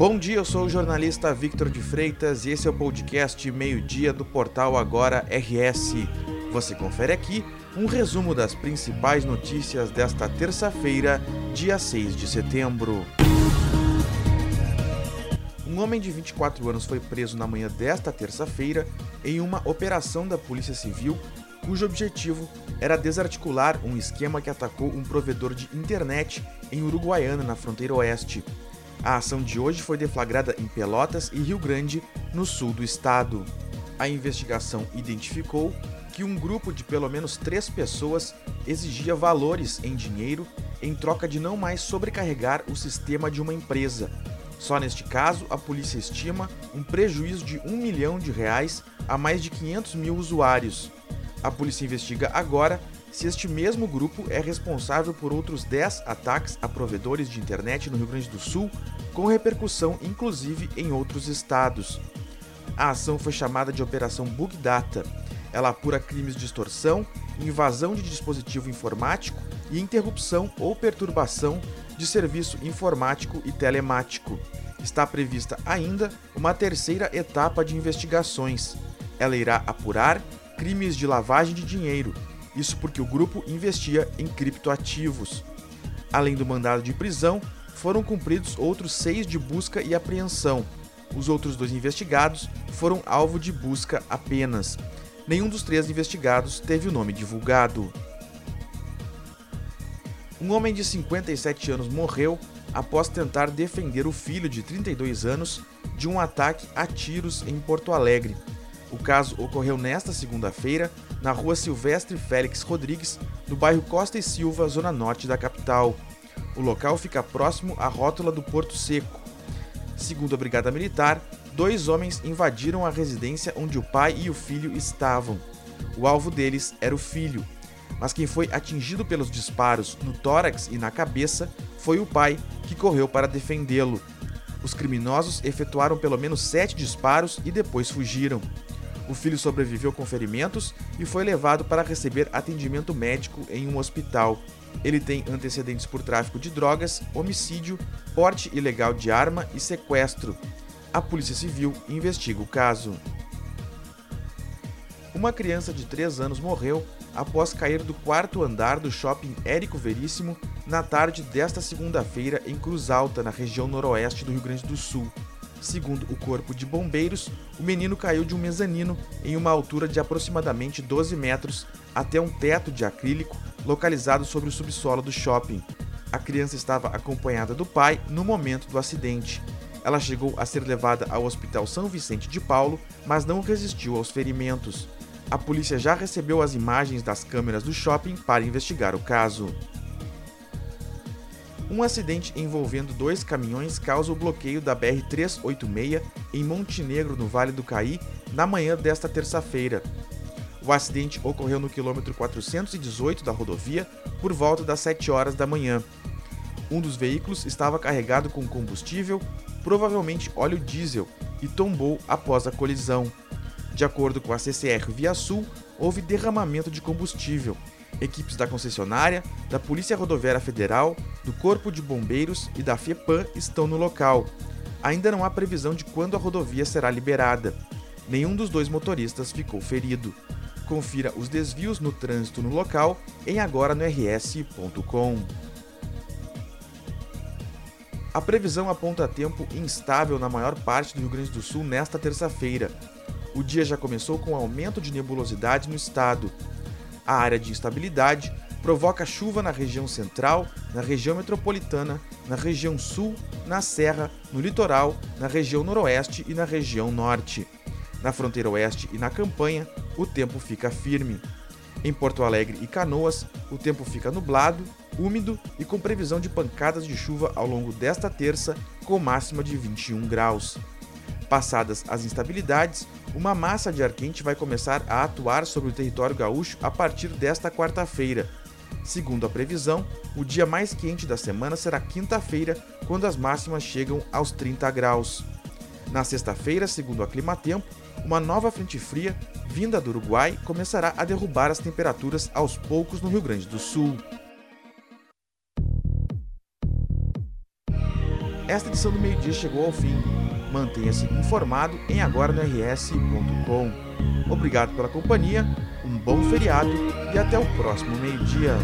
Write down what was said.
Bom dia, eu sou o jornalista Victor de Freitas e esse é o podcast Meio-Dia do portal Agora RS. Você confere aqui um resumo das principais notícias desta terça-feira, dia 6 de setembro. Um homem de 24 anos foi preso na manhã desta terça-feira em uma operação da Polícia Civil cujo objetivo era desarticular um esquema que atacou um provedor de internet em Uruguaiana, na fronteira oeste. A ação de hoje foi deflagrada em Pelotas e Rio Grande, no sul do estado. A investigação identificou que um grupo de pelo menos três pessoas exigia valores em dinheiro em troca de não mais sobrecarregar o sistema de uma empresa. Só neste caso, a polícia estima um prejuízo de um milhão de reais a mais de 500 mil usuários. A polícia investiga agora se este mesmo grupo é responsável por outros 10 ataques a provedores de internet no Rio Grande do Sul, com repercussão inclusive em outros estados. A ação foi chamada de Operação Bug Data. Ela apura crimes de extorsão, invasão de dispositivo informático e interrupção ou perturbação de serviço informático e telemático. Está prevista ainda uma terceira etapa de investigações. Ela irá apurar crimes de lavagem de dinheiro, isso porque o grupo investia em criptoativos. Além do mandado de prisão, foram cumpridos outros seis de busca e apreensão. Os outros dois investigados foram alvo de busca apenas. Nenhum dos três investigados teve o nome divulgado. Um homem de 57 anos morreu após tentar defender o filho de 32 anos de um ataque a tiros em Porto Alegre. O caso ocorreu nesta segunda-feira na rua Silvestre Félix Rodrigues, no bairro Costa e Silva, zona norte da capital. O local fica próximo à rótula do Porto Seco. Segundo a Brigada Militar, dois homens invadiram a residência onde o pai e o filho estavam. O alvo deles era o filho, mas quem foi atingido pelos disparos no tórax e na cabeça foi o pai, que correu para defendê-lo. Os criminosos efetuaram pelo menos sete disparos e depois fugiram. O filho sobreviveu com ferimentos e foi levado para receber atendimento médico em um hospital. Ele tem antecedentes por tráfico de drogas, homicídio, porte ilegal de arma e sequestro. A Polícia Civil investiga o caso. Uma criança de 3 anos morreu após cair do quarto andar do shopping Érico Veríssimo na tarde desta segunda-feira em Cruz Alta, na região noroeste do Rio Grande do Sul. Segundo o Corpo de Bombeiros, o menino caiu de um mezanino em uma altura de aproximadamente 12 metros até um teto de acrílico localizado sobre o subsolo do shopping. A criança estava acompanhada do pai no momento do acidente. Ela chegou a ser levada ao Hospital São Vicente de Paulo, mas não resistiu aos ferimentos. A polícia já recebeu as imagens das câmeras do shopping para investigar o caso. Um acidente envolvendo dois caminhões causa o bloqueio da BR-386 em Montenegro, no Vale do Caí, na manhã desta terça-feira. O acidente ocorreu no quilômetro 418 da rodovia por volta das 7 horas da manhã. Um dos veículos estava carregado com combustível, provavelmente óleo diesel, e tombou após a colisão. De acordo com a CCR Via Sul, houve derramamento de combustível Equipes da concessionária, da Polícia Rodoviária Federal, do Corpo de Bombeiros e da FEPAM estão no local. Ainda não há previsão de quando a rodovia será liberada. Nenhum dos dois motoristas ficou ferido. Confira os desvios no trânsito no local em agora no rs.com. A previsão aponta tempo instável na maior parte do Rio Grande do Sul nesta terça-feira. O dia já começou com aumento de nebulosidade no estado, a área de instabilidade provoca chuva na região central, na região metropolitana, na região sul, na serra, no litoral, na região noroeste e na região norte. Na fronteira oeste e na campanha, o tempo fica firme. Em Porto Alegre e Canoas, o tempo fica nublado, úmido e com previsão de pancadas de chuva ao longo desta terça, com máxima de 21 graus. Passadas as instabilidades, uma massa de ar quente vai começar a atuar sobre o território gaúcho a partir desta quarta-feira. Segundo a previsão, o dia mais quente da semana será quinta-feira, quando as máximas chegam aos 30 graus. Na sexta-feira, segundo a Climatempo, uma nova frente fria, vinda do Uruguai, começará a derrubar as temperaturas aos poucos no Rio Grande do Sul. Esta edição do meio-dia chegou ao fim. Mantenha-se informado em agora-rs.com. Obrigado pela companhia, um bom feriado e até o próximo meio-dia.